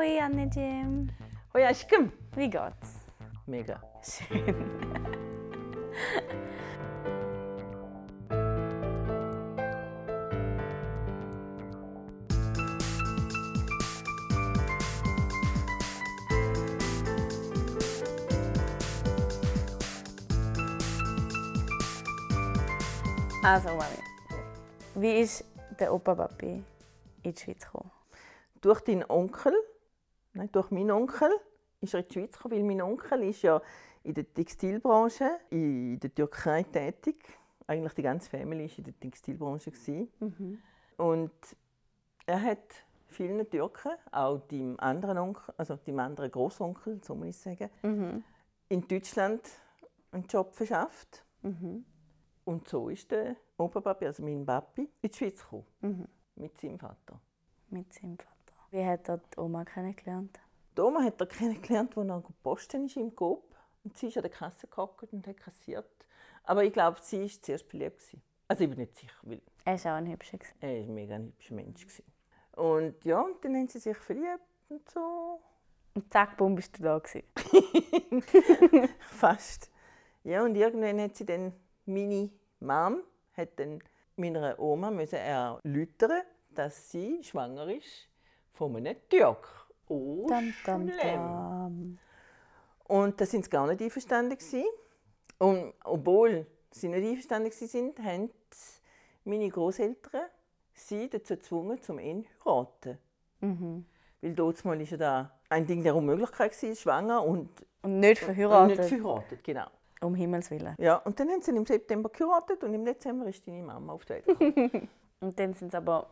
Hoi Anneciğim. Hoi aşkım. Wie geht's? Mega. Schön. Also Mami, wie ist der Opa Papi in die Schweiz gekommen? Durch deinen Onkel, durch meinen Onkel, ist er in die Schweiz gekommen, weil mein Onkel ist ja in der Textilbranche in der Türkei tätig. Eigentlich die ganze Familie war in der Textilbranche. gewesen. Und er hat vielen Türken, auch deinem anderen Onkel, also deinem anderen Großonkel, so muss ich sagen, in Deutschland einen Job verschafft. Und so ist der Oberpapi, also mein Papi, in die Schweiz gekommen. Mit seinem Vater. Mit seinem Vater. Wie hat er die Oma kennengelernt? Die Oma hat er kennengelernt, als er Posten ist im Coop. Und sie ist an der Kasse gehockt und hat kassiert. Aber ich glaube, sie war zuerst gewesen. Also ich bin nicht sicher, weil Er war auch ein hübscher. er ist ein mega hübscher Mensch. Und ja, und dann haben sie sich verliebt und so. Und zack, bumm, bist du da. Gewesen. Fast. Ja, und irgendwann hat sie dann, meine Mom, hat dann meiner Oma müssen erläutern, dass sie schwanger ist von einem Türk. Oh, Dam, dam, dam. Und da sind sie gar nicht einverstanden. gewesen. Und obwohl sie nicht einverstanden waren, haben meine Großeltern sie dazu gezwungen, zum ihn zu heiraten. Mhm. Weil dort mal ist ja da ein Ding der Unmöglichkeit war, schwanger und, Und nicht und verheiratet. nicht verheiratet. Genau. Um Himmels Willen. Ja, und dann haben sie im September geheiratet und im Dezember ist deine Mama auf die Welt gekommen. Und dann sind es aber.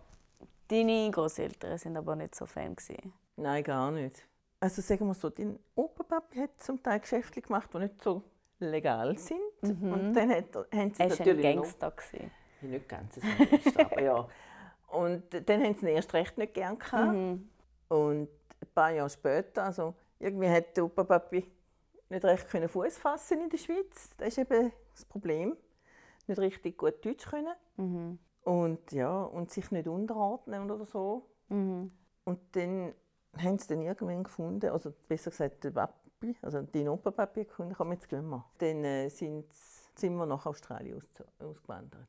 Deine Großeltern sind aber nicht so Fan. Gewesen. Nein, gar nicht. Also sagen wir so, dein Opa-Papi hat zum Teil Geschäfte gemacht, die nicht so legal sind. Und dann hat, haben sie Er war ein natürlich Gangster. Gewesen. Ja, nicht ganz ein Gangster, aber ja. Und dann haben sie ihn erst recht nicht gern gehabt. Und ein paar Jahre später, also irgendwie hat der Opa Papi nicht recht können Fuß fassen in der Schweiz. Das ist eben das Problem. Nicht richtig gut Deutsch können. Und ja, und sich nicht unterordnen oder so. Und dann haben sie dann irgendwann gefunden, also besser gesagt der Papi, also den Opa Papi gefunden, komm jetzt gehen wir. Dann äh, sind, sind wir nach Australien ausge- ausgewandert.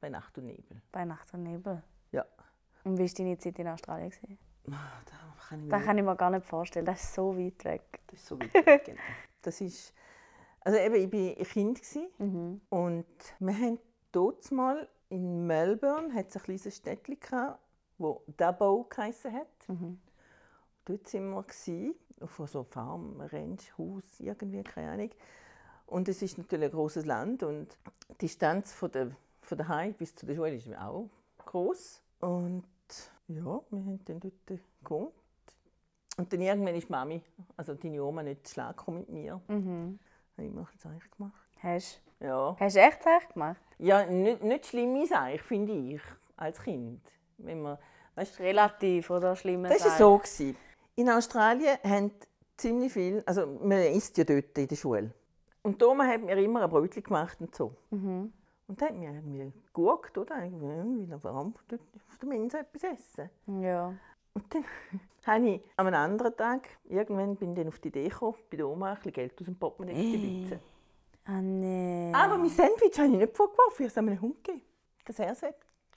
Bei Nacht und Nebel. Bei Nacht und Nebel. Ja. Und wie war deine Zeit in Australien? Gewesen? Ah, Da kann ich mir Das kann ich mir gar nicht vorstellen. Das ist so weit weg. Das ist so weit weg. genau. Das ist, also eben, ich war ein Kind gewesen, und wir haben dort mal in Melbourne hat es ein kleines Städtchen gehabt, wo Dubbo geheissen hat. Dort waren wir gewesen, auf so einer Farm, Ranch, Haus, irgendwie, keine Ahnung. Und es ist natürlich ein großes Land und die Distanz von der, von der Heim bis zu der Schule ist auch groß. Und ja, wir haben dann dort gewohnt. Und dann irgendwann ist Mami, also deine Oma, nicht zu Schlag mit mir. Mhm. Habe ich mir ein Zeichen gemacht. Hast Ja, hast du echt echt gemacht? ja nicht, nicht schlimme Sache, finde ich, als Kind. Wenn man, weißt, Relativ oder schlimme das war so. Gewesen. In Australien haben ziemlich viel, also man isst ja dort in der Schule. Und Oma hat mir immer ein Brötchen gemacht und so. Und da hat mir irgendwie geguckt, oder? Irgendwie, warum auf der Mensa etwas essen? Ja. Und dann habe ich am anderen Tag, irgendwann bin ich dann auf die Idee gekommen, bei der Oma ein bisschen Geld aus dem Portemonnaie zu bitzen. Ah, nee. Aber mein Sandwich habe ich nicht vorgeworfen, ich habe es einem Hund gegeben. Das er es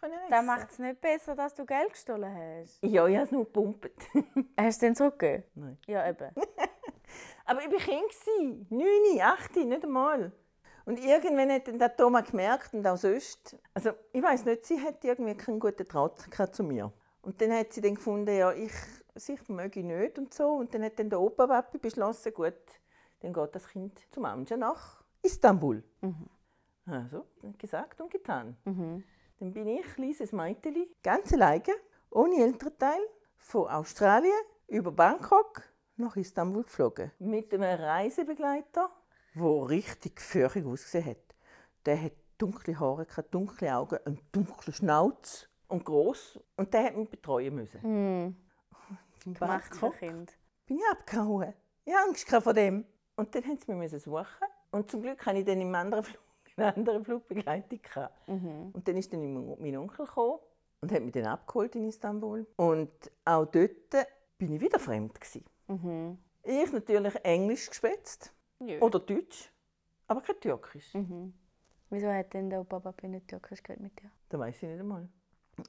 können essen. Das macht es nicht besser, dass du Geld gestohlen hast. Ja, ich habe es nur gepumpt. Hast du es denn zurückgegeben? Nein. Ja, eben. Aber ich war Kind, 9, 8, nicht einmal. Und irgendwann hat dann der Thomas gemerkt und auch sonst, also ich weiß nicht, sie hat irgendwie keinen guten Draht zu mir. Und dann hat sie dann gefunden, ja, ich, sich möge ich nicht und so. Und dann hat dann der Opa beschlossen, gut, dann geht das Kind zum Amja nach Istanbul. Also, gesagt und getan. Dann bin ich, kleines Mädchen, ganz alleine, ohne Elternteil, von Australien über Bangkok nach Istanbul geflogen. Mit einem Reisebegleiter, der richtig gefährlich ausgesehen hat. Der hat dunkle Haare, dunkle Augen, einen dunklen Schnauz und groß. Und der hat mich betreuen müssen. Gemacht für Bangkok Kind. bin ich abgehauen. Ich hatte Angst vor dem. Und dann mussten sie mich suchen. Und zum Glück hatte ich dann im anderen Flug eine andere Flugbegleitung. gehabt. Und dann ist dann mein Onkel gekommen und hat mich dann abgeholt in Istanbul. Und auch dort bin ich wieder fremd gewesen. Mhm. Ich natürlich Englisch geschwätzt Ja. oder Deutsch, aber kein Türkisch. Mhm. Wieso hat denn der Opa Papi nicht Türkisch geredet mit dir? Das weiß ich nicht einmal.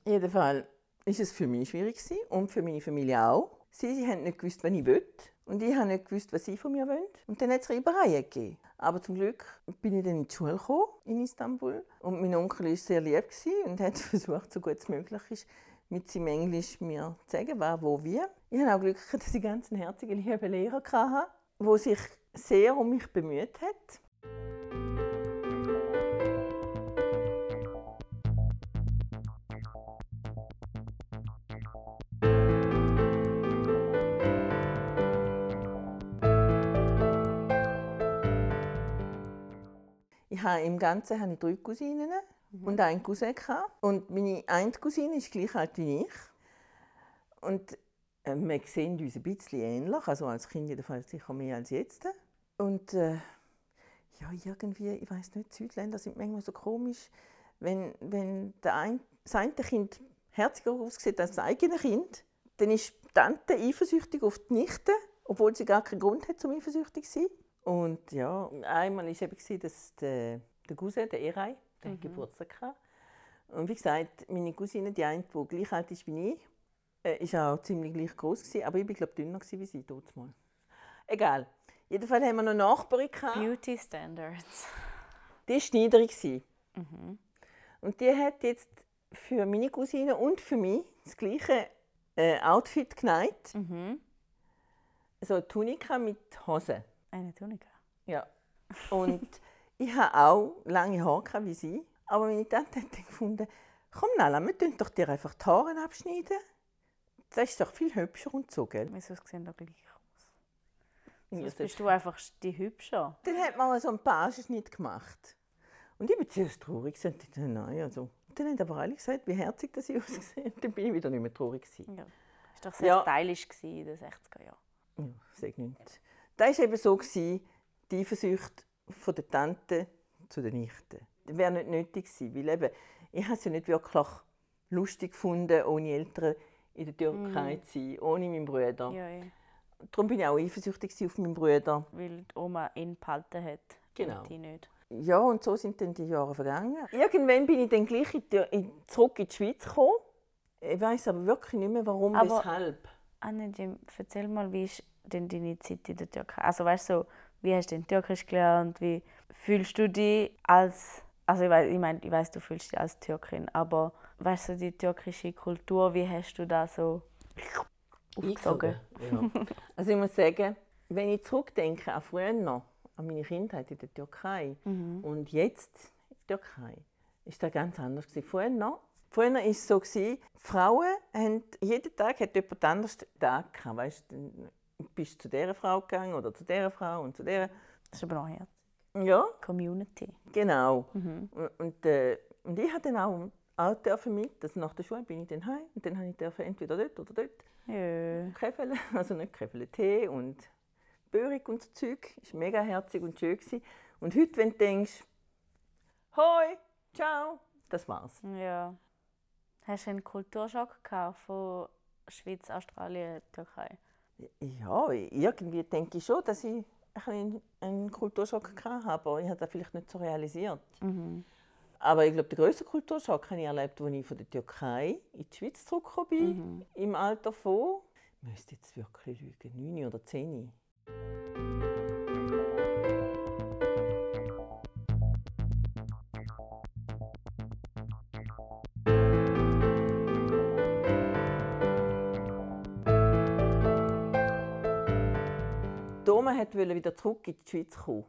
Jedenfalls ist es für mich schwierig gewesen und für meine Familie auch. Sie, sie haben nicht gewusst, was ich will und ich habe nicht gewusst, was sie von mir wollen. Und dann hat es Reibereien gegeben. Aber zum Glück bin ich dann in die Schule gekommen, in Istanbul und mein Onkel war sehr lieb und hat versucht, so gut es möglich ist, mit seinem Englisch mir zu sagen, wer, wo, wie. Ich habe auch Glück dass ich ganz einen herzigen, lieben Lehrer hatte, der sich sehr um mich bemüht hat. Habe Im Ganzen habe ich drei Cousinen und einen Cousin. Gehabt. Und meine eine Cousine ist gleich alt wie ich. Und äh, wir sehen uns ein bisschen ähnlich, also als Kind jedenfalls sicher mehr als jetzt. Und äh, ja, irgendwie, ich weiß nicht, Südländer sind manchmal so komisch, wenn, wenn der ein, das eine Kind herziger aussieht als das eigene Kind, dann ist die Tante eifersüchtig auf die Nichte, obwohl sie gar keinen Grund hat, zum eifersüchtig zu sein. Und ja, einmal war es eben, dass der, der Cousin, der Erei, der hat Geburtstag hatte. Und wie gesagt, meine Cousine, die eine, die gleich alt ist wie ich, äh, ist auch ziemlich gleich groß gewesen, aber ich war glaube dünner gewesen wie sie dort mal. Egal. Jedenfalls haben wir noch Nachbarin gehabt, Beauty Standards. die war Schneiderin. gewesen. Und die hat jetzt für meine Cousine und für mich das gleiche äh, Outfit genäht. Mhm. So eine Tunika mit Hose. Eine Tunika. Ja. Und ich hatte auch lange Haare wie sie. Aber meine Tante hat gefunden, komm Nala, wir tun doch dir einfach die Haare abschneiden. Das ist doch viel hübscher und so, gell? Wieso sehen da gleich aus? Sonst bist du einfach die Hübsche. Dann hat man so einen Pagenschnitt gemacht. Und ich war zuerst traurig. Dachte, nein, also. Dann haben aber alle gesagt, wie herzig das ich ausgesehen Dann bin ich wieder nicht mehr traurig. Gewesen. Ja. Das war doch sehr Ja. stylisch gewesen in den 60er Jahren. Ja, sag nicht. Das war eben so, die Eifersucht von der Tante zu der Nichte. Das wäre nicht nötig gewesen, weil eben, ich habe es ja nicht wirklich lustig gefunden, ohne Eltern in der Türkei zu sein, ohne meinen Bruder. Ja, ja. Darum bin ich auch eifersüchtig auf meinen Bruder. Weil die Oma ihn behalten hat. Genau. Und die nicht. Ja, und so sind dann die Jahre vergangen. Irgendwann bin ich dann gleich in die, in, zurück in die Schweiz gekommen. Ich weiß aber wirklich nicht mehr, warum, Aber- weshalb. Anne, erzähl mal, wie ist denn deine Zeit in der Türkei? Also weißt du, so, wie hast du denn Türkisch gelernt? Wie fühlst du dich als, also ich weiß, ich, mein, ich weiß, du fühlst dich als Türkin, aber weißt du, die türkische Kultur, wie hast du da so aufgesogen? Ja. Also ich muss sagen, wenn ich zurückdenke an früher noch, an meine Kindheit in der Türkei und jetzt in der Türkei, ist das ganz anders gewesen. Früher noch, früher war es so Frauen haben jeden Tag hat jemand anders einen Tag gehabt, weißt, bist zu dieser Frau gegangen oder zu dieser Frau und zu dieser. Das ist aber noch Herz. Ja, Community. Genau. Und, und, äh, und ich hatte dann auch, auch dürfen mit, also nach der Schule bin ich dann heim und dann habe ich dürfen entweder dort oder dort Ja. Käfele, also nicht Käfele, Tee und Börig und so Zeug. Das war mega herzig und schön. Gewesen. Und heute, wenn du denkst, Hoi, ciao, das war's. ja. Hast du einen Kulturschock gehabt von Schweiz, Australien, Türkei? Ja, irgendwie denke ich schon, dass ich einen, einen Kulturschock hatte, aber ich habe das vielleicht nicht so realisiert. Aber ich glaube, den grössten Kulturschock habe ich erlebt, als ich von der Türkei in die Schweiz zurückgekommen bin, im Alter von, ich müsste jetzt wirklich lügen, 9 oder 10. Wollte wieder zurück in die Schweiz kommen.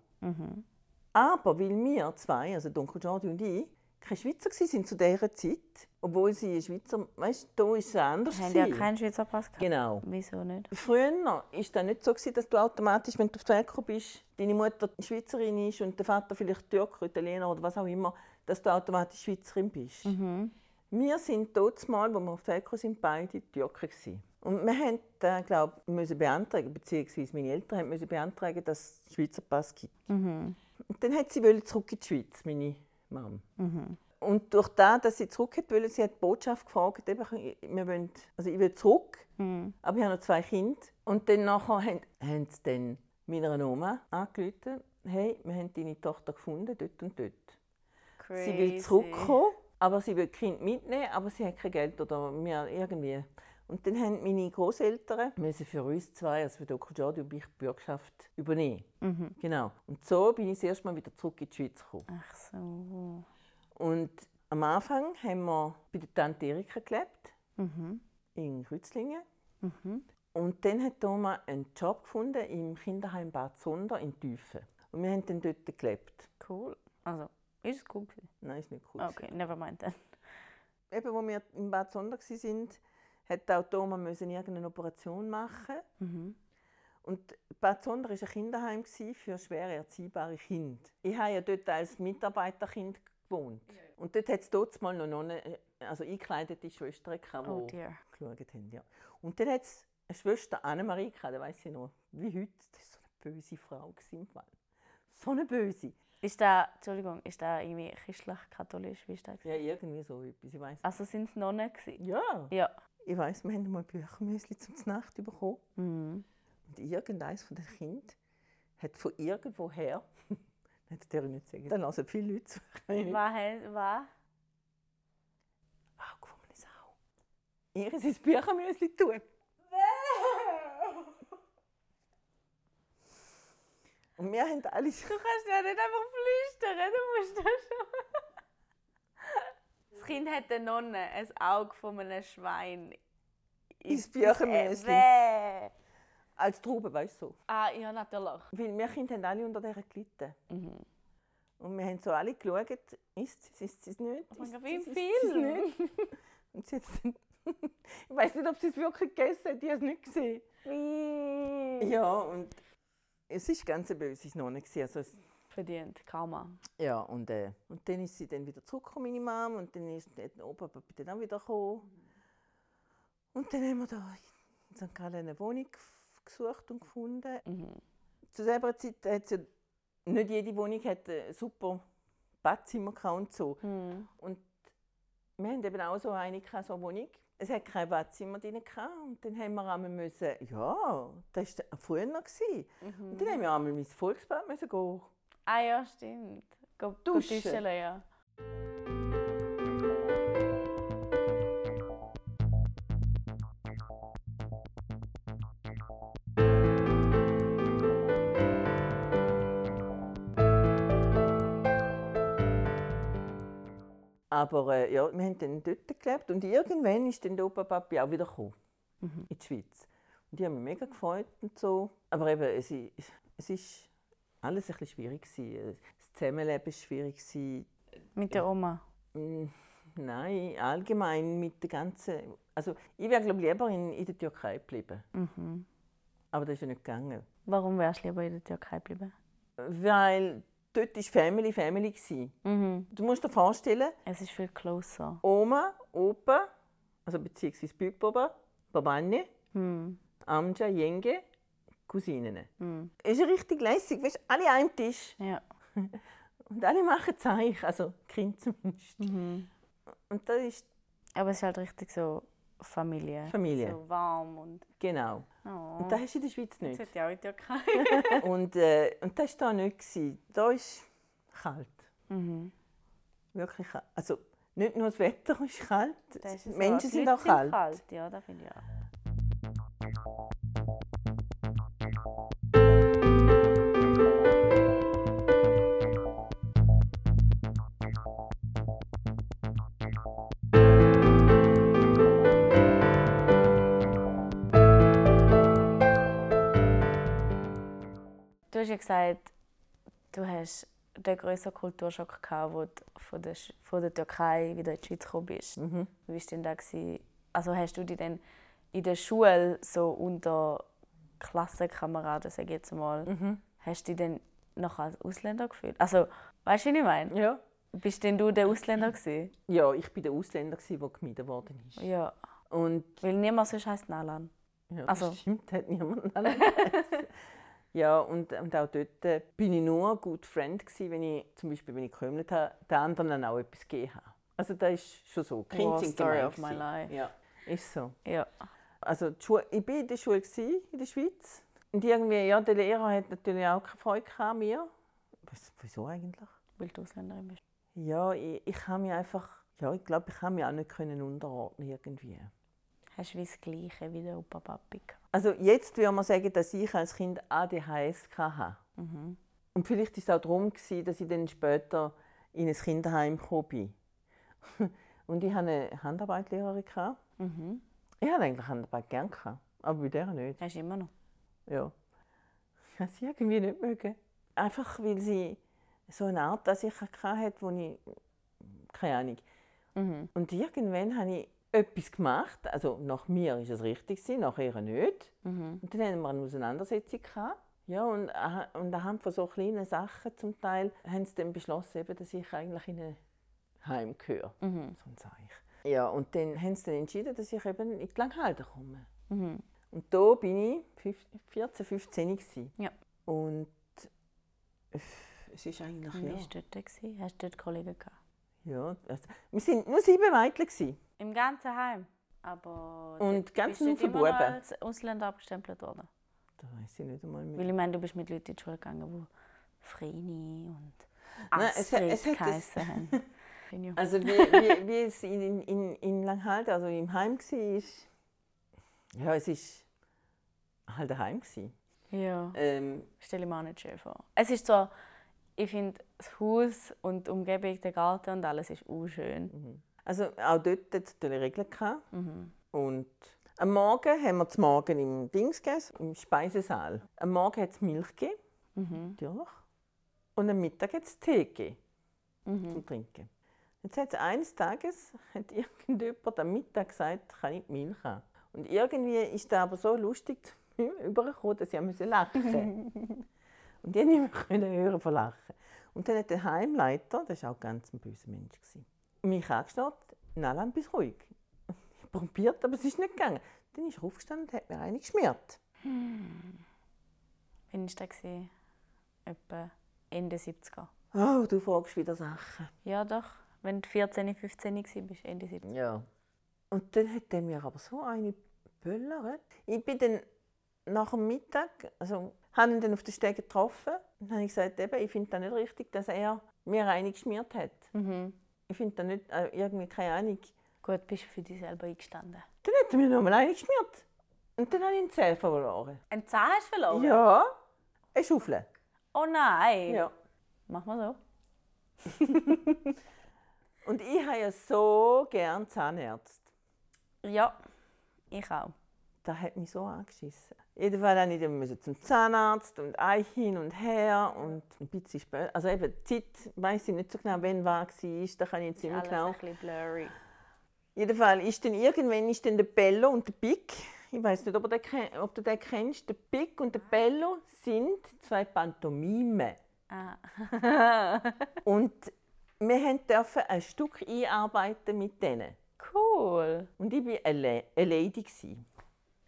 Aber weil wir zwei, also die Onkel Jordi und ich, keine Schweizer waren zu dieser Zeit, obwohl sie Schweizer, weißt du, da ist es anders. Haben ja keinen Schweizer Pass gehabt? Genau. Wieso nicht? Früher war das nicht so, dass du automatisch, wenn du auf die Welt bist, deine Mutter Schweizerin ist und der Vater vielleicht Türker, Italiener oder was auch immer, dass du automatisch Schweizerin bist. Wir sind dort mal, wo wir auf die Welt sind, beide Türken. Und wir haben, äh, glaub, müssen beantragen, beziehungsweise meine Eltern haben müssen beantragen, dass es einen Schweizer Pass gibt. Und dann hat sie zurück in die Schweiz, meine Mom. und durch das, dass sie zurück wollte, sie hat die Botschaft gefragt, eben, wir wollen, also ich will zurück, Mhm. aber ich habe noch zwei Kinder. Und dann nachher haben, haben sie dann meiner Oma angerufen, hey, wir haben deine Tochter gefunden, dort und dort. Crazy. Sie will zurückkommen, aber sie will das Kind mitnehmen, aber sie hat kein Geld oder mehr irgendwie. Und dann haben meine Großeltern müssen für uns zwei, also für Dr. Jordi und mich, die Bürgschaft übernehmen. Mhm. Genau. Und so bin ich das erste Mal wieder zurück in die Schweiz gekommen. Ach so. Und am Anfang haben wir bei der Tante Erika gelebt, Mhm. in Rützlingen. Mhm. Und dann hat Thomas einen Job gefunden im Kinderheim Bad Sonder in Tüfen. Und wir haben dann dort gelebt. Cool. Also, ist es cool gewesen? Nein, ist nicht cool. Okay, never mind then. Eben, wo wir in Bad Sonder waren, hat auch Thomas müssen irgendeine Operation machen. Mhm. Und Bad Sonder war ein Kinderheim für schwer erziehbare Kinder. Ich habe ja dort als Mitarbeiterkind gewohnt. Und dort hat es dort mal noch Nonnen, also eingekleidete Schwestern gehabt, die Oh dear. geschaut haben. Ja. Und dann hat es eine Schwester Annemarie gehabt, da weiss ich noch, wie heute. Das war so eine böse Frau im Fall. So eine böse. Ist da, Entschuldigung, ist da irgendwie christlich-katholisch? Wie ist das? Ja, irgendwie so etwas. Ich weiss. Also sind es Nonnen gewesen? Ja. Ja. Ich weiss, wir haben mal Büchermüsli zum Nacht bekommen. Mhm. Und irgendeines von den Kindern hat von irgendwoher, das darf ich nicht sagen, dann lassen viele Leute zu. Was? Was? Von einer Sau. Ihr sein Büchermüsli tun. Und wir haben alle so, Du kannst ja nicht einfach flüstern, du musst das schon. Das Kind hat eine Nonne, ein Auge von einem Schwein. Ins Büchermüsli. Bäh. als Traube, weißt du. So. Ah, ja, natürlich. Weil wir Kinder haben alle unter dieser gelitten. Mhm. Und wir haben so alle geschaut, ist es, ist es nicht? Oh mein Gott, es, wie im Film. Und sie hat ich weiß nicht, ob sie es wirklich gegessen hat, ich habe es nicht gesehen. Ja, und es war ganz eine böse Nonne. Also Verdient, Karma. ja, und, äh, und dann ist sie dann wieder zurückgekommen, meine Mom, und dann ist der Opa dann auch wieder gekommen. Und dann haben wir da in St. Gallen eine Wohnung gesucht und gefunden. Mhm. Zu selber Zeit hat ja nicht jede Wohnung hat ein super Badzimmer und so. Mhm. Und wir haben eben auch so eine, so eine Wohnung. Es hat kein Badzimmer drin und dann haben wir einmal müssen, ja, das war früher noch. Mhm. Und dann haben wir einmal mein Volksbad müssen gehen. Ah ja, stimmt. Go, go Duschen. duschen, ja. Aber äh, ja, wir haben dann dort gelebt und irgendwann ist dann der Opa Papi auch wieder gekommen, Mhm. in die Schweiz. Und die haben mich mega gefreut und so. Aber eben, es, es ist alles ein bisschen schwierig gewesen. Das Zusammenleben war schwierig. gewesen. Mit der Oma. Mm, Nein, allgemein mit der ganzen... Also ich wäre glaube lieber in, in der Türkei geblieben. Mhm. Aber das ist ja nicht gegangen. Warum wärst du lieber in der Türkei geblieben? Weil dort war Family Family. Mhm. Du musst dir vorstellen, Es ist viel closer. Oma, Opa, also beziehungsweise Bügbaba, Babanne, Mhm. Amja, Jenge, Cousinen. Mhm. Es ist richtig lässig, weißt, alle an einem Tisch Ja. und alle machen Zeichen, also Kinder zumindest. Mhm. Und das ist Aber es ist halt richtig so Familie. Familie. So warm und. genau. Oh. Und das hast du in der Schweiz nicht. wird ja auch in die Türkei. Und, äh, und das war da nicht. gewesen. Da ist kalt. mhm. Wirklich kalt. Also nicht nur das Wetter ist kalt, ist so, Menschen die sind auch kalt. kalt. Ja, das finde ich auch. Hast ja gesagt, du hast den größeren Kulturschock gehabt, wo du von der, Sch- von der Türkei wieder in die Schweiz gekommen bist. Mhm. Wie war denn gewesen? Also hast du dich dann in der Schule so unter Klassenkameraden, sag ich jetzt mal, Mhm. hast du dich dann noch als Ausländer gefühlt? Also, weißt du, was ich meine? Ja. Bist denn du der Ausländer gewesen? ja, ich war der Ausländer, gewesen, der gemieden worden ist. Ja. Und Weil niemand sonst heisst Nalan. ja, das Also- stimmt, hat niemand allein Ja, und, und auch dort äh, bin ich nur ein guter Freund gewesen, wenn ich zum Beispiel, wenn ich gekrümelt habe, den anderen dann auch etwas gegeben habe. Also das ist schon so. Kinder Wow, sind story of my life. Ja, ist so. Ja. Also Schule, ich war in der Schule gewesen, in der Schweiz. Und irgendwie, ja, der Lehrer hat natürlich auch keine Freude gehabt an mir. Was, wieso eigentlich? Weil du Ausländerin bist. Ja, ich, ich habe mich einfach, ja, ich glaube, ich habe mich auch nicht können unterordnen irgendwie. Hast du wie das Gleiche wie der Opa Papi? Also jetzt würde man sagen, dass ich als Kind ADHS hatte. Und vielleicht war es auch darum, dass ich dann später in ein Kinderheim bin. Und ich hatte eine Handarbeitlehrerin. gehabt. Ich hatte eigentlich Handarbeit gerne, aber bei der nicht. Hast du immer noch? Ja. Ich habe sie irgendwie nicht mögen. Einfach weil sie so eine Art an sich hatte, wo ich. keine Ahnung. Und irgendwann habe ich etwas gemacht. Also nach mir war es richtig, nach ihr nicht. Und dann hatten wir eine Auseinandersetzung. Gehabt. Ja, und, aha- und anhand von so kleinen Sachen zum Teil haben sie dann beschlossen, eben, dass ich eigentlich in ein Heim gehöre. So ein Zeichen. Ja, und dann haben sie dann entschieden, dass ich eben in die Langhalde komme. Und da bin ich fünf- 14, 15 gewesen. Ja. Und äh, es ist eigentlich, wie ja, warst du dort? gewesen? Hast du dort Kollegen gehabt? Ja also, wir sind nur sieben Mädchen. Im ganzen Heim? Aber Und ganz immer noch Buben. als Ausländer abgestempelt worden? Da weiß ich nicht einmal mehr. Weil ich meine, du bist mit Leuten in die Schule gegangen, die Vreni und Nein, es Astrid es geheissen haben. Also wie, wie, wie es in, in, in Langhalde, also im Heim war, ist, ja, es ist halt ein Heim. Gewesen. ja, Ähm, stelle ich mir auch nicht schön vor. Es ist so, ich finde, das Haus und die Umgebung, der Garten und alles ist auch schön. also auch dort hat es natürlich Regeln. Gehabt. Und am Morgen haben wir zum Morgen im Dings gegessen, im Speisesaal. Am Morgen hat es Milch gegeben, natürlich. Und am Mittag hat es Tee gegeben, zum Trinken. Jetzt hat es eines Tages hat irgendjemand am Mittag gesagt, kann ich die Milch haben. Und irgendwie ist das aber so lustig übergekommen, dass ich musste lachen Und konnte nicht mehr hören von Lachen. Und dann hat der Heimleiter, das war auch ganz ein böser Mensch, gewesen, mich angeschaut, Nalan, bist ruhig. Ich habe probiert, aber es ist nicht gegangen. Dann ist er aufgestanden und hat mir eine geschmiert. Wann war das? Etwa Ende 70er. Oh, du fragst wieder Sachen. Ja, doch. Wenn du 14, 15 warst, Ende 70er. Ja. Und dann hat er mir aber so eine geböllert. Ich bin dann nach dem Mittag, also habe ihn dann auf der Stege getroffen und habe ich gesagt, eben, ich finde das nicht richtig, dass er mir eine geschmiert hat. Ich finde das nicht, äh, irgendwie keine Ahnung. Gut, bist du für dich selber eingestanden. Dann hat er mir nochmal eine geschmiert. Und dann habe ich einen Zeh verloren. Ein Zahn hast du verloren? Ja, eine Schaufel. Oh nein! Ja. Mach mal so. Und ich habe ja so gerne Zahnärzte. Ja, ich auch. Das hat mich so angeschissen. Jedenfalls musste ich dann zum Zahnarzt und ein hin und her und ein bisschen später. Also eben, die Zeit weiss ich nicht so genau, wann war war. Da kann ich jetzt nicht mehr Alles genau. ein bisschen blurry. Jedenfalls ist dann irgendwann ist dann der Bello und der Pic. Ich weiß nicht, ob, du den, ob du den kennst. Der Pic und der Bello sind zwei Pantomime. Ah. Und wir haben dürfen ein Stück einarbeiten mit denen. Cool. Und ich war eine, eine Lady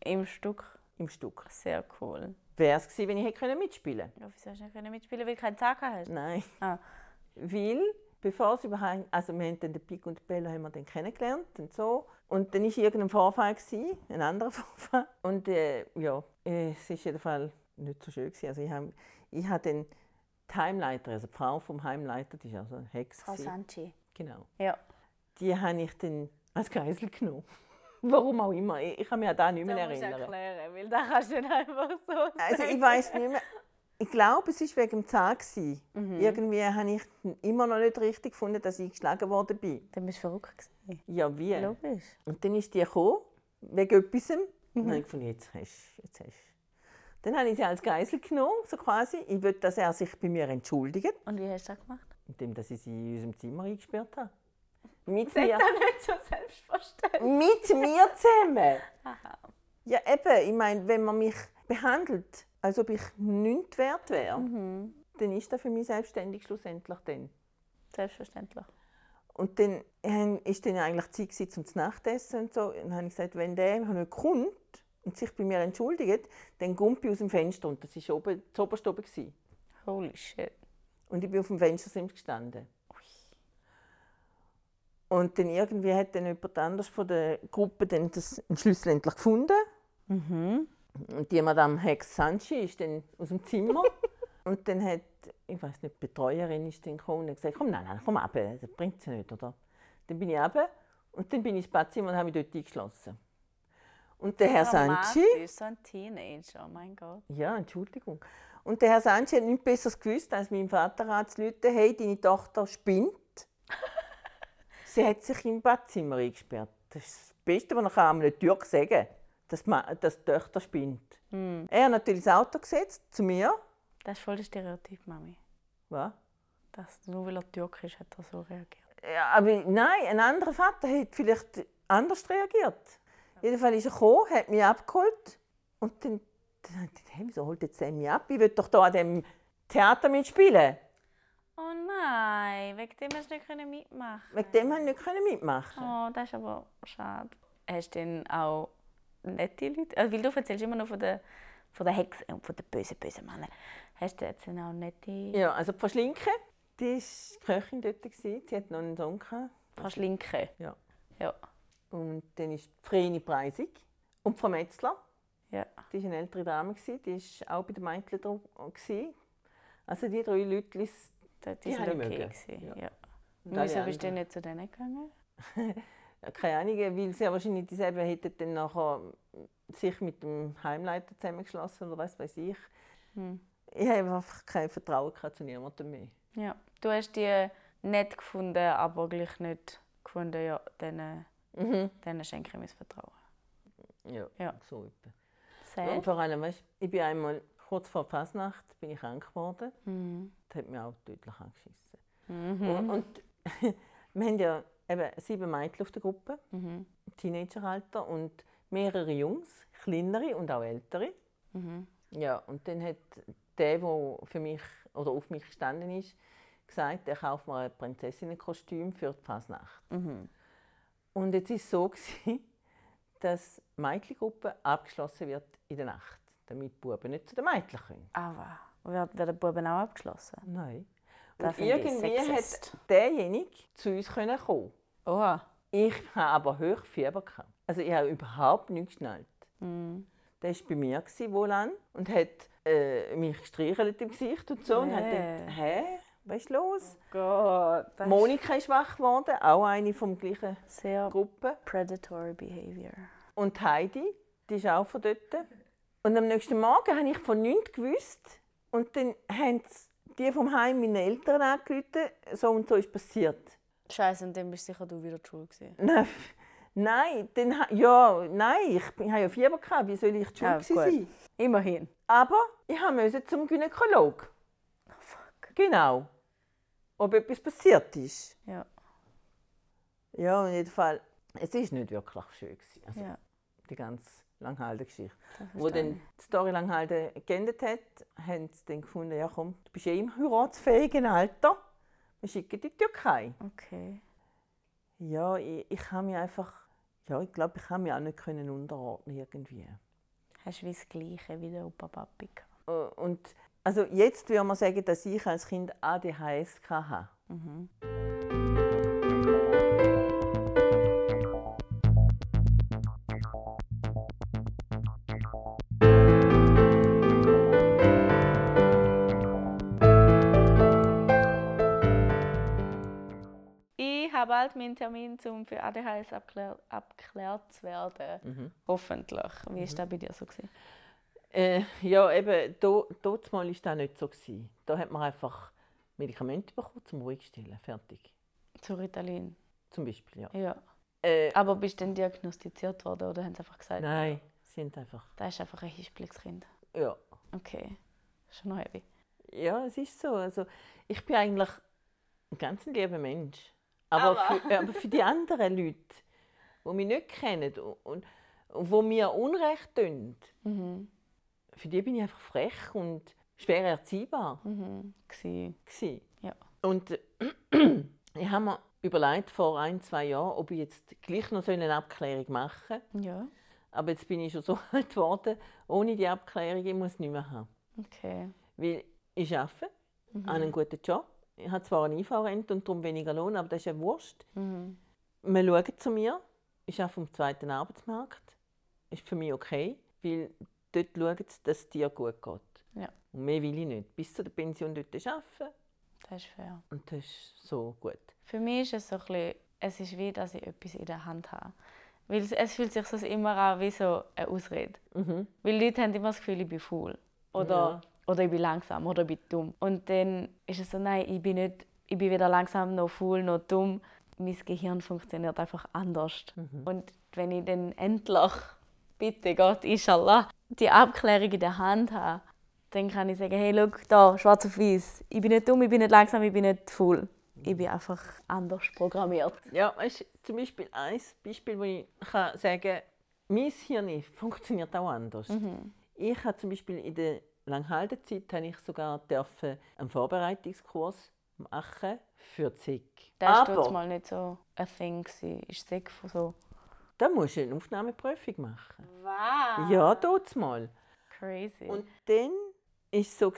Im Stück. im Stück. Sehr cool. Wäre es gewesen, wenn ich hätte mitspielen Ja, wieso hast du nicht können mitspielen, weil du keinen gehabt hast? Nein. Ah. Weil, bevor es überhaupt, also wir haben dann den Pic und den Bello haben wir dann kennengelernt und so. Und dann war irgendein Vorfall, gewesen, ein anderer Vorfall. Und äh, ja, äh, es war jedenfalls nicht so schön. Gewesen. Also ich habe ich hab dann die Heimleiter, also die Frau vom Heimleiter, die ist also eine Hex. Frau. Sanchi. Genau. Ja. Die habe ich dann als Geisel genommen. Warum auch immer. Ich, ich kann mich an das nicht mehr erinnern. erklären, weil da kannst du nicht einfach so Also ich weiß nicht mehr. Ich glaube, es war wegen dem Zahn. gewesen. Mhm. Irgendwie habe ich immer noch nicht richtig gefunden, dass ich geschlagen worden bin. Dann bist du verrückt gewesen. Ja, wie? Logisch. Und dann ist die gekommen, wegen etwas. Und Mhm. dann habe ich jetzt hast du. Jetzt hast. Dann habe ich sie als Geisel genommen, so quasi. Ich will, dass er sich bei mir entschuldigt, Und wie hast du das gemacht? indem dass ich sie in unserem Zimmer eingesperrt habe. Mit Sag mir, nicht so selbstverständlich. mit mir zusammen. Ja, eben. Ich meine, wenn man mich behandelt, als ob ich nichts wert wäre, Mhm. dann ist das für mich selbstständig schlussendlich dann. Selbstverständlich. Und dann war dann eigentlich Zeit gewesen, zum Nachtessen und so. Und dann habe ich gesagt, wenn der nicht kommt, und sich bei mir entschuldigt, dann Gumpi aus dem Fenster und das war oben, das oberste oben. gewesen. Holy shit. Und ich bin auf dem Fenstersims gestanden. Und dann irgendwie hat dann jemand anders von der Gruppe dann das den Schlüssel endlich gefunden. Mhm. Und die Madame Hex Sanchi ist dann aus dem Zimmer. und dann hat, ich weiß nicht, die Betreuerin ist dann gekommen und hat gesagt, komm, nein, nein, komm ab, das bringt sie nicht, oder? Dann bin ich runter und dann bin ich ins Badzimmer und habe mich dort eingeschlossen. Und der Herr Sanchi... Dramatisch, so ein Teenager, oh mein Gott. Ja, Entschuldigung. Und der Herr Sanchi hat nichts Besseres gewusst, als meinem Vater anzurufen, hey, deine Tochter spinnt. Sie hat sich im Badzimmer eingesperrt. Das ist das Beste, was er einem Türk sagen kann, dass, dass die Tochter spinnt. Er hat natürlich das Auto gesetzt, zu mir. Das ist voll der Stereotyp, Mami. Was? Das, nur weil er Türk ist, hat er so reagiert. Ja, aber nein, ein anderer Vater hat vielleicht anders reagiert. Jedenfalls ist er gekommen, hat mich abgeholt und dann, dann hey, wieso holt jetzt der mich ab? Ich will doch hier an diesem Theater mitspielen. Oh nein, wegen dem hast du nicht mitmachen Wegen dem konnte ich nicht mitmachen. Oh, das ist aber schade. Hast du denn auch nette Leute? Also, weil du erzählst immer noch von der, von der Hexe und von den bösen, bösen Männern. Hast du jetzt denn auch nette... Ja, also die Frau Schlinke, die war Köchin dort. gewesen. Sie hatte noch einen Sohn. gehabt. Frau Schlinke? Ja. Ja. Und dann ist die Vreni Preisig. Und die Frau Metzler, Ja. die war eine ältere Dame, die war auch bei den gewesen. Also die drei Leute, Die, die, ich okay. Gewesen. Ja. Ja. Wieso bist du nicht zu denen gegangen? Ja, keine Ahnung, weil sie wahrscheinlich dieselben hätten dann nachher sich mit dem Heimleiter zusammengeschlossen oder was weiß ich. Hm. Ich habe einfach kein Vertrauen zu niemandem mehr. Ja. Du hast die nett gefunden, aber gleich nicht gefunden, ja, denen, Mhm. denen schenke ich mein Vertrauen. Ja, Ja. so etwa. Sad. Und vor allem, weißt, ich bin einmal kurz vor der Fasnacht bin ich krank geworden. Mhm. Das hat mich auch tödlich angeschissen. Mhm. Und, und wir haben ja eben sieben Mädchen auf der Gruppe, Mhm. Teenageralter, und mehrere Jungs, kleinere und auch ältere. Mhm. Ja, und dann hat der, der für mich oder auf mich gestanden ist, gesagt, er kauft mir ein Prinzessinnenkostüm für die Fasnacht. Mhm. Und jetzt war es so, gewesen, dass die Mädchengruppe abgeschlossen wird in der Nacht, damit die Buben nicht zu den Mädchen können. Aber wird, wird der Buben auch abgeschlossen? Nein. Das Und irgendwie hat derjenige zu uns können kommen. Oha. Ich hatte aber hoch Fieber. gehabt. Also ich habe überhaupt nichts geschnallt. Mhm. Der war bei mir wohlan und hat äh, mich gestreichelt im Gesicht und so. Und hat Nee. gedacht, hä, was ist los? Gott. Das ist Monika ist wach geworden, auch eine vom gleichen sehr Gruppe. predatory behavior. Und Heidi, die ist auch von dort. Und am nächsten Morgen habe ich von nichts gewusst. Und dann haben die vom Heim meinen Eltern angerufen, so und so ist passiert. Scheiße, und dann bist sicher du wieder Schuld gewesen. Nein, nein, dann, ja, nein, ich, bin- ich habe ja Fieber gehabt, wie soll ich die Schuld gewesen sein? Immerhin. Aber ich musste zum Gynäkologen. Oh, fuck. Genau. Ob etwas passiert ist. Ja. Ja, in jedem Fall, es ist nicht wirklich schön gewesen. Also, ja. die ganze Langhalde-Geschichte. das Wo dann die Story Langhalde geendet hat, haben sie dann gefunden, ja komm, du bist ja im heiratsfähigen Alter. Wir schicken dich in die Türkei. Okay. Ja, ich, ich habe mich einfach, ja, ich glaube, ich habe mich auch nicht können unterordnen irgendwie. Hast du wie das Gleiche wie der Opa Papi? Äh, Und also jetzt würde man sagen, dass ich als Kind ADHS hatte. Mhm. Bald meinen Termin, um für ADHS abklär abklärt zu werden. Mhm. Hoffentlich. Wie war das bei dir so? Gewesen? Äh, ja, eben, do, dort mal war das nicht so. Gewesen. Da hat man einfach Medikamente bekommen zum Ruhigstellen. Fertig. Zu Ritalin. Zum Beispiel, ja. Ja. Äh, Aber bist du dann diagnostiziert worden oder haben sie einfach gesagt, nein, sind einfach, das ist einfach ein Hispelungskind? ja. Okay. Schon noch heavy. Ja, es ist so. Also, ich bin eigentlich ein ganz lieber Mensch. Aber, Aber- Für, aber für die anderen Leute, die mich nicht kennen und, und, die mir Unrecht tun, Mhm. für die bin ich einfach frech und schwer erziehbar. Mhm. Gsi. Ja. Und ich habe mir überlegt vor ein, zwei Jahren, ob ich jetzt gleich noch so eine Abklärung machen Ja. Aber jetzt bin ich schon so alt geworden, ohne die Abklärung, ich muss es nicht mehr haben. Okay. Weil ich arbeite, mhm. habe einen guten Job, habe zwar eine IV-Rente und darum weniger Lohn, aber das ist ja Wurst. Mhm. Man schaut zu mir, ich arbeite am zweiten Arbeitsmarkt, ist für mich okay, weil dort schauen sie, dass es dir gut geht. Ja. Und mehr will ich nicht. Bis zur Pension dort arbeiten. Das ist fair. Und das ist so gut. Für mich ist es so ein bisschen, es ist wie, dass ich etwas in der Hand habe. Weil es, es fühlt sich so immer an wie so eine Ausrede. Mhm. Weil Leute haben immer das Gefühl, ich bin faul. Oder, Ja. Oder ich bin langsam oder ich bin dumm. Und dann ist es so, nein, ich bin nicht, ich bin weder langsam noch faul noch dumm. Mein Gehirn funktioniert einfach anders. Und wenn ich dann endlich, bitte Gott, inshallah, die Abklärung in der Hand habe, dann kann ich sagen, hey, schau, da, schwarz auf weiß. Ich bin nicht dumm, ich bin nicht langsam, ich bin nicht faul. Ich bin einfach anders programmiert. Ja, weißt, zum Beispiel ein Beispiel, wo ich kann sagen kann, mein Hirn funktioniert auch anders. Ich habe zum Beispiel in der Langhaldezeit habe ich sogar dürfen einen Vorbereitungskurs machen für SIG. Das war mal nicht so ein Thing. Ist von so. da musst du eine Aufnahmeprüfung machen. Wow. Ja, dort mal. Crazy. Und dann war es so,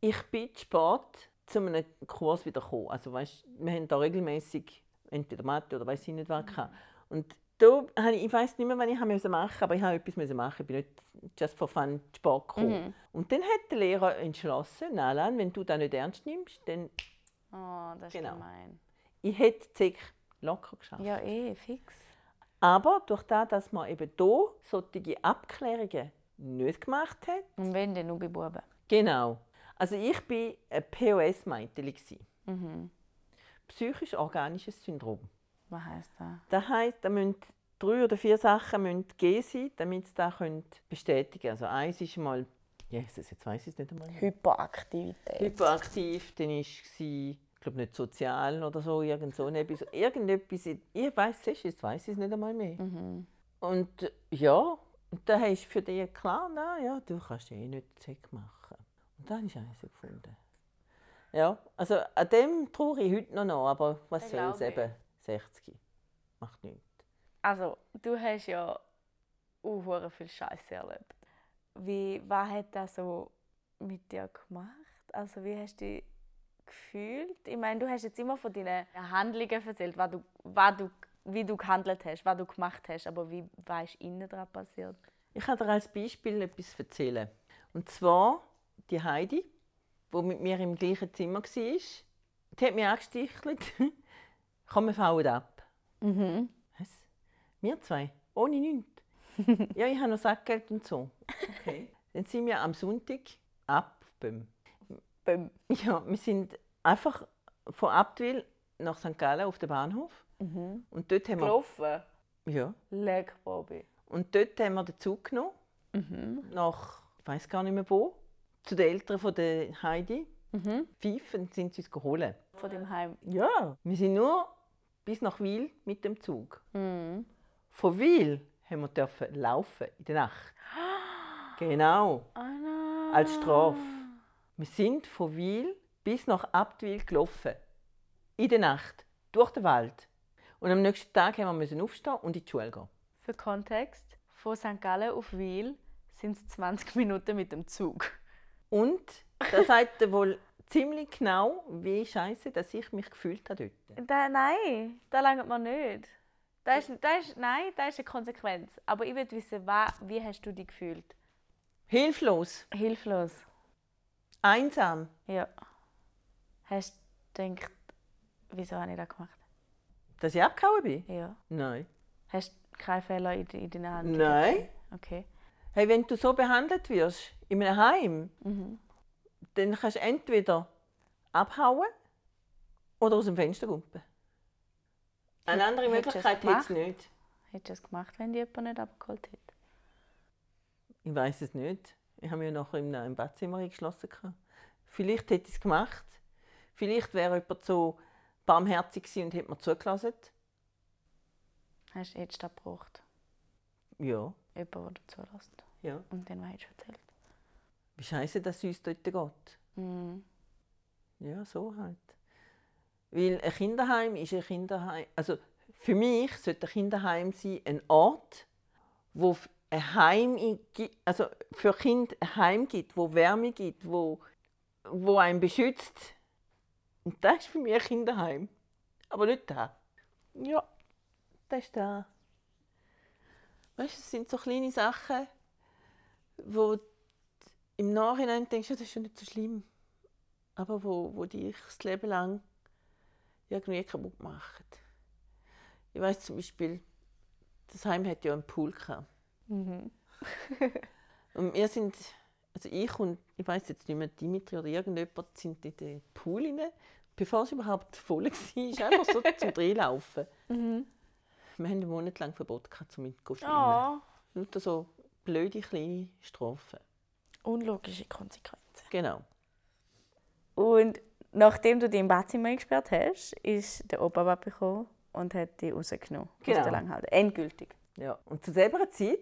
ich bin spät zu einem Kurs wieder gekommen. Also weißt, wir haben da regelmäßig entweder Mathe oder weiß ich nicht was gehabt. Und da habe ich, ich weiß nicht mehr, was ich machen musste, aber ich habe etwas machen. Ich bin nicht just for fun spät gekommen. Und dann hat der Lehrer entschlossen, Nalan, wenn du das nicht ernst nimmst, dann oh, das ist Genau. gemein. ich hätte SIG locker geschafft. Ja, eh, fix. Aber durch das, dass man eben hier solche Abklärungen nicht gemacht hat, Und wenn, dann nur bei Buben. Genau. Also ich war ein POS-Mädchen. Mhm. Psychisch-organisches Syndrom. Was heisst das? Das heisst, da müssen drei oder vier Sachen müssen gegeben sein, damit sie das bestätigen können. Also eins ist mal, Jesus, jetzt weiß ich es nicht einmal. Hyperaktivität. Hyperaktiv, dann war ich glaube nicht sozial oder so, irgend so etwas. Irgendetwas, ich weiß es, jetzt weiß ich es nicht einmal mehr. Mhm. Und ja, und dann ist für dich klar, na ja, du kannst eh nicht Zeug machen. Und dann habe ich eins gefunden. Ja, also an dem traue ich heute noch, aber was soll es eben? 60. Macht nichts. Also, du hast ja auch viel Scheiße erlebt. Wie, was hat das so mit dir gemacht? Also, wie hast du dich gefühlt? Ich meine, du hast jetzt immer von deinen Handlungen erzählt, was du, was du, wie du gehandelt hast, was du gemacht hast, aber wie, was ist innen dran passiert? Ich kann dir als Beispiel etwas erzählen. Und zwar die Heidi, die mit mir im gleichen Zimmer war, die hat mich angestichelt. Komm, wir fahren ab. Mhm. Was? Wir zwei? Ohne nichts? ja, ich habe noch Sackgeld und so. Okay. Dann sind wir am Sonntag ab Böhm. Bäm. Ja, wir sind einfach von Abtwil nach St. Gallen auf den Bahnhof. Mhm. Und dort haben wir, Gelaufen? ja, Leck, Bobby. und dort haben wir den Zug genommen, Mhm. nach, ich weiß gar nicht mehr wo, zu den Eltern von der Heidi. Mhm. Pfeifen sind sie uns geholt. Von dem Heim. Ja. Wir sind nur bis nach Wil mit dem Zug. Mhm. Von Wil haben wir dürfen laufen in der Nacht. Genau. Oh als Strafe. Wir sind von Wil bis nach Abtwil gelaufen. In der Nacht. Durch den Wald. Und am nächsten Tag haben wir müssen aufstehen und in die Schule gehen. Für Kontext, von St. Gallen auf Wiel sind es 20 Minuten mit dem Zug. Und das sagt wohl ziemlich genau, wie scheiße, dass ich mich gefühlt habe dort. Da, nein, da langt man nicht. Das ist, das ist, nein, das ist eine Konsequenz. Aber ich will wissen, wie hast du dich gefühlt? Hilflos, Hilflos. einsam. Ja. Hast du gedacht, wieso habe ich das gemacht? Dass ich abgehauen bin? Ja. Nein. Hast du keinen Fehler in, in deinen Handlungen? Nein. Okay. Hey, wenn du so behandelt wirst, in einem Heim, Mhm. Dann kannst du entweder abhauen oder aus dem Fenster gumpen. Eine andere Hättest du es Möglichkeit hätte es gemacht? nicht. Hättest du es gemacht, wenn dich jemand nicht abgeholt hätte? Ich weiß es nicht. Ich habe mich ja nachher im, im Badzimmer eingeschlossen. gehabt. Vielleicht hätte ich es gemacht. Vielleicht wäre jemand so barmherzig gewesen und hätte mir zugelassen. Hast du jetzt das gebraucht? Ja, Jemand, der zulässt. ja. Und dann hast du erzählt? Wie scheiße, dass es uns dort geht. Mhm. Ja, so halt. Weil ein Kinderheim ist ein Kinderheim. Also für mich sollte ein Kinderheim sein ein Ort, wo ein Heim also für Kinder ein Heim gibt, wo Wärme gibt, wo, wo einen beschützt. Und das ist für mich ein Kinderheim. Aber nicht da. Ja, das ist da. Weißt du, es sind so kleine Sachen, wo du im Nachhinein denkst, ja, das ist ja nicht so schlimm. Aber wo, wo dich das Leben lang irgendwie kaputt machen. Ich weiß zum Beispiel, das Heim hat ja einen Pool gehabt. Mhm. Und wir sind, also ich und ich weiß jetzt nicht mehr, Dimitri oder irgendjemand sind in den Pool rein, bevor es überhaupt voll war, ist einfach so zum Drehlaufen. Mhm. Wir haben einen Monat lang Verbot gehabt, zum mit zu schwimmen. Oh. Nur so blöde kleine Strafen. Unlogische Konsequenzen. Genau. Und nachdem du dich im Badzimmer eingesperrt hast, ist der Oberpapi gekommen und hat dich rausgenommen Genau. aus der Langhalde. Endgültig. Ja. Und zu selber Zeit,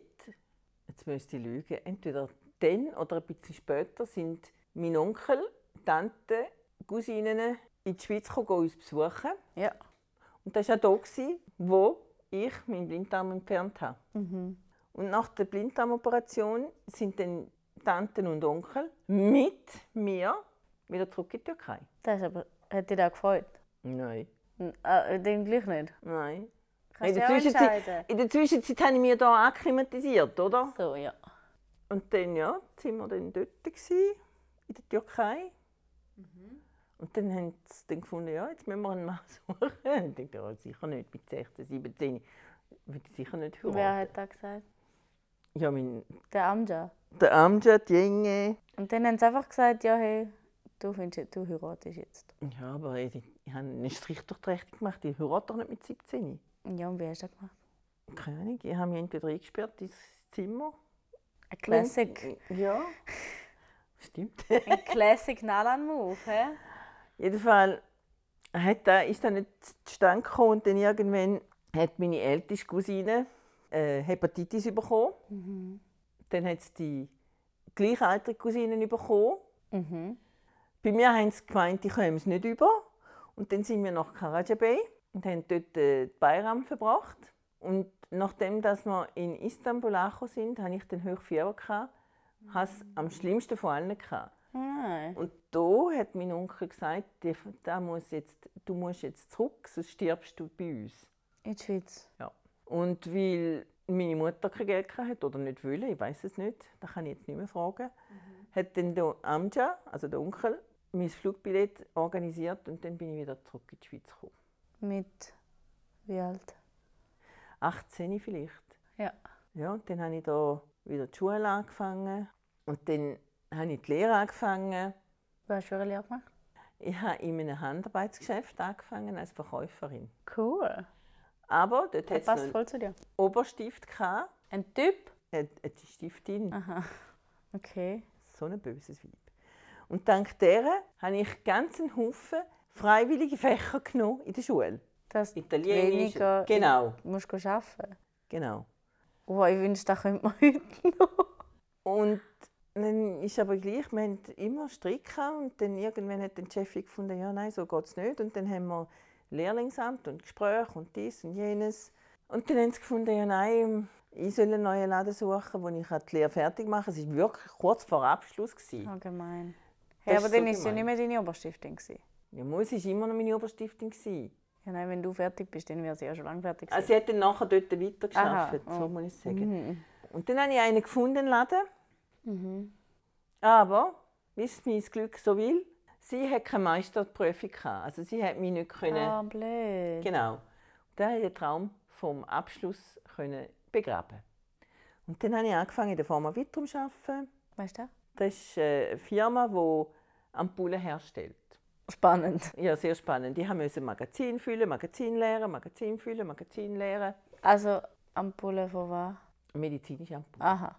jetzt müsste ich lügen, entweder dann oder ein bisschen später sind mein Onkel, Tante, Cousinen in die Schweiz gekommen, uns besuchen. Ja. Und das war auch da, wo ich meinen Blinddarm entfernt habe. Mhm. Und nach der Blinddarmoperation sind dann Tanten und Onkel mit mir wieder zurück in die Türkei. Das ist aber, hat dich da gefreut? Nein. Äh, den gleich nicht. Nein. Kannst in, der Zwischenzeit, in der Zwischenzeit habe ich mich hier akklimatisiert, oder? So, ja. Und dann, ja, sind wir dann dort gewesen, in der Türkei. Mhm. Und dann haben sie dann gefunden, ja, jetzt müssen wir einen Mann suchen. Und ich dachte, ja, sicher nicht mit 16, 17. Würde ich sicher nicht heiraten. Wer hat das gesagt? Ja, mein, Der Amja. der Amjad, die Jenge. Und dann haben sie einfach gesagt, ja, hey, du, findest, du heiratest jetzt. Ja, aber ich, ich habe durch die Rechnung gemacht. Ich heirate doch nicht mit 17. Ja, und wie hast du das gemacht? Keine Ahnung. Ich habe mich entweder eingesperrt ins Zimmer. Ein Classic. Ja. Stimmt. Ein Classic Nalan-Move, hä? Jedenfalls hat da, ist dann nicht zustande gekommen und dann irgendwann hat meine älteste Cousine äh, Hepatitis bekommen. Dann hat sie die gleichaltrige Cousine bekommen. Mhm. Bei mir haben sie gemeint, ich komme es nicht über. Und dann sind wir nach Karacabey und haben dort äh, Bayram verbracht. Und nachdem dass wir in Istanbul angekommen sind, hatte ich dann Hochfieber. gehabt. Habe es am schlimmsten von allen. Gehabt. Nein. Und da hat mein Onkel gesagt, «Der- der muss jetzt, du musst jetzt zurück, sonst stirbst du bei uns. In die Schweiz. Ja. Und weil meine Mutter kein Geld hatte oder nicht wollte, ich weiß es nicht, das kann ich jetzt nicht mehr fragen, hat dann der Amja, also der Onkel, mein Flugbillett organisiert und dann bin ich wieder zurück in die Schweiz gekommen. Mit wie alt? 18 vielleicht. Ja. Ja, und dann habe ich da wieder die Schule angefangen und dann habe ich die Lehre angefangen. Was hast du für eine Lehre gemacht? Ich habe in einem Handarbeitsgeschäft angefangen als Verkäuferin. Cool. Aber dort hat passt voll zu dir. Oberstift, gehabt, Ein Typ? eine eine Stiftin. Aha. Okay. So ein böses Weib. Und dank der habe ich ganz einen Haufen freiwillige Fächer genommen in der Schule. Dass Italienisch. weniger Genau, musst du arbeiten. genau. Oh, ich wünschte, das könnte man heute noch. Und dann ist aber gleich, wir hatten immer Strick und dann irgendwann hat der Chef gefunden, ja nein, so geht es nicht. Und dann haben wir Lehrlingsamt und Gespräche und dies und jenes. Und dann haben sie gefunden, ja nein, ich soll einen neuen Laden suchen, wo ich die Lehre fertig machen kann. Es war wirklich kurz vor Abschluss. gewesen. Allgemein. Das Hey, aber so dann war es ja gemein. nicht mehr deine Oberstiftung. gewesen. Ja, muss ist immer noch meine Oberstiftung. gewesen. Ja, nein, wenn du fertig bist, dann wäre sie ja schon lange fertig. Also sie hat dann nachher dort weitergearbeitet, Aha, so oh. muss ich sagen. Mhm. Und dann habe ich einen gefunden, Laden. Mhm. Aber, wie es mein Glück so will, sie hat keine Meisterprüfung gehabt. Also sie hat mich nicht können. Ah, blöd. Genau. Und dann ich den Traum vom Abschluss können begraben. Und dann habe ich angefangen in der Firma Vitrum zu arbeiten. Weißt du? Das ist eine Firma, die Ampullen herstellt. Spannend. Ja, sehr spannend. Die mussten Magazin füllen, Magazin leeren, Magazin füllen, Magazin leeren. Also, Ampulle von was? Medizinische Ampullen. Aha.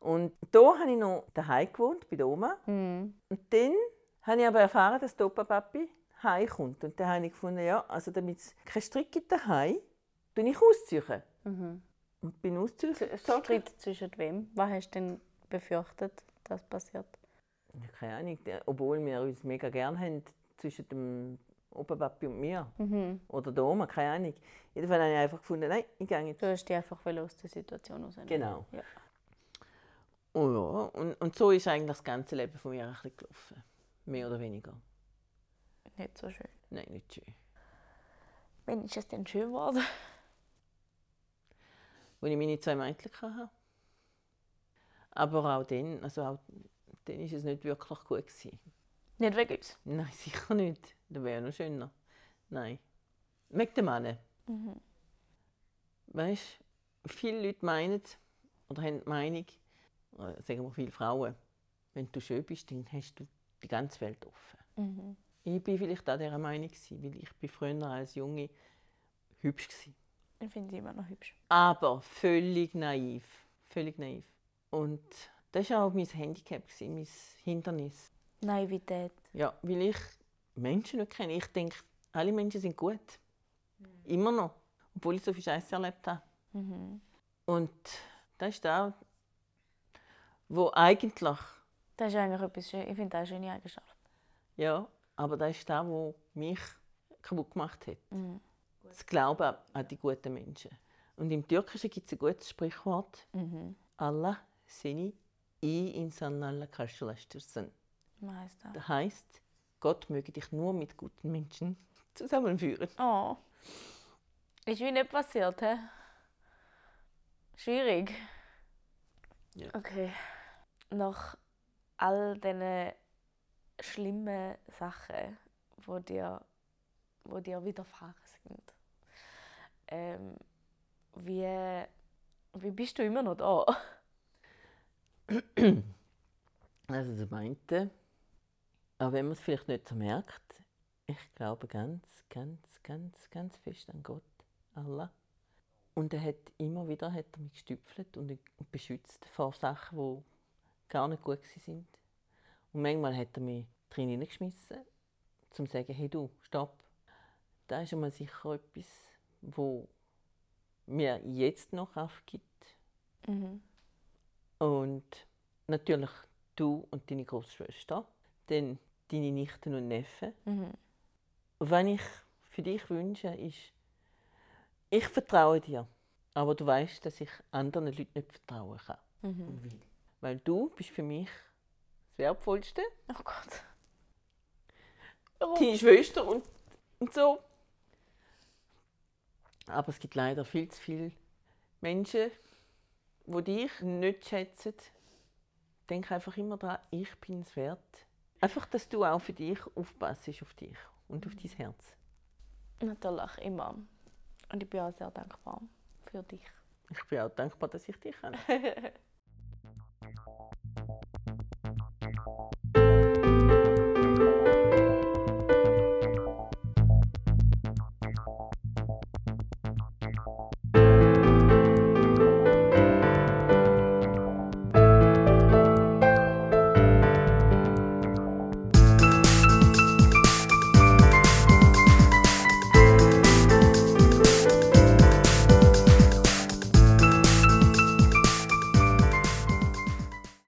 Und da habe ich noch daheim gewohnt, bei der Oma. Mhm. Und dann habe ich aber erfahren, dass der Opa-Papi heimkommt. Und dann habe ich gefunden, ja, also damit es keinen Strick gibt daheim, tue ich ausziehen. Mhm. Und bin ausziehen. Streit zwischen wem? Was hast du denn befürchtet, dass passiert? Keine Ahnung, obwohl wir uns mega gern haben, zwischen dem Opa, Papi und mir. Mhm. Oder der Oma, keine Ahnung. Jedenfalls habe ich einfach gefunden, nein, ich gehe jetzt. Du hast dich einfach aus der Situation raus. Genau. Ja. Oh ja, und, und so ist eigentlich das ganze Leben von mir ein bisschen gelaufen. Mehr oder weniger. Nicht so schön. Nein, nicht schön. Wann ist es denn schön geworden? Als ich meine zwei Mädchen hatte. Aber auch dann, also auch dann war es nicht wirklich gut. Gewesen. Nicht wegen uns. Nein, sicher nicht. Das wäre noch schöner. Nein. Wegen dem Mann. Mhm. Weißt du, viele Leute meinen oder haben die Meinung, äh, sagen wir viele Frauen, wenn du schön bist, dann hast du die ganze Welt offen. Mhm. Ich bin vielleicht auch dieser Meinung, weil ich bin früher als Junge hübsch war. Ich finde sie immer noch hübsch. Aber völlig naiv. Völlig naiv. Und das war auch mein Handicap, mein Hindernis. Naivität. Ja, weil ich Menschen nicht kenne. Ich denke, alle Menschen sind gut. Immer noch. Obwohl ich so viel Scheiße erlebt habe. Mhm. Und das ist auch, wo eigentlich, Das ist eigentlich etwas schön. Ich finde das eine schöne Eigenschaft. ja, aber das ist das, was mich kaputt gemacht hat. Mhm. Das Glauben an die guten Menschen. Und im Türkischen gibt es ein gutes Sprichwort. Mhm. Allah seni iyi insanlarla karşılaştırsın. Was heisst das? Das heißt, Gott möge dich nur mit guten Menschen zusammenführen. Oh. Ist wie nicht passiert, hä? Schwierig. Ja. Okay. Nach all diesen schlimmen Sachen, wo dir, wo dir widerfahren sind, ähm, wie, wie bist du immer noch da? Also der meinte, auch wenn man es vielleicht nicht so merkt, ich glaube ganz, ganz, ganz, ganz fest an Gott, Allah. Und er hat immer wieder hat er mich gestüpfelt und und beschützt vor Sachen, die gar nicht gut waren. Und manchmal hat er mich drin hineingeschmissen, um zu sagen, hey du, stopp. Das ist einmal sicher etwas, wo mir jetzt noch Kraft gibt. Mhm. Und natürlich du und deine Großschwester, dann deine Nichten und Neffen. Mhm. Was ich für dich wünsche, ist, ich vertraue dir, aber du weißt, dass ich anderen Leuten nicht vertrauen kann Mhm. und will. Weil du bist für mich das Wertvollste, Oh Gott. Warum? deine Schwester und, und so. Aber es gibt leider viel zu viele Menschen, die dich nicht schätzen. Denk einfach immer daran, ich bin es wert. Einfach, dass du auch für dich aufpasst auf dich und auf dein Herz. Natürlich, immer. Und ich bin auch sehr dankbar für dich. Ich bin auch dankbar, dass ich dich habe.